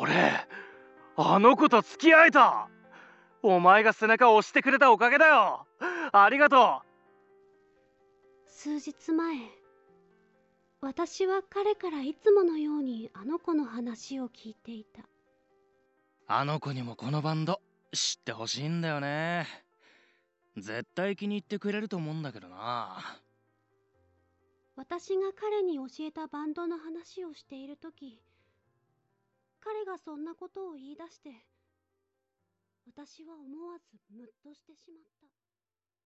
俺あの子と付き合えた。お前が背中を押してくれたおかげだよ。ありがとう。数日前私は彼からいつものようにあの子の話を聞いていた。あの子にもこのバンド知ってほしいんだよね。絶対気に入ってくれると思うんだけどな。私が彼に教えたバンドの話をしている時彼がそんなことを言い出して私は思わずムッとしてしまった。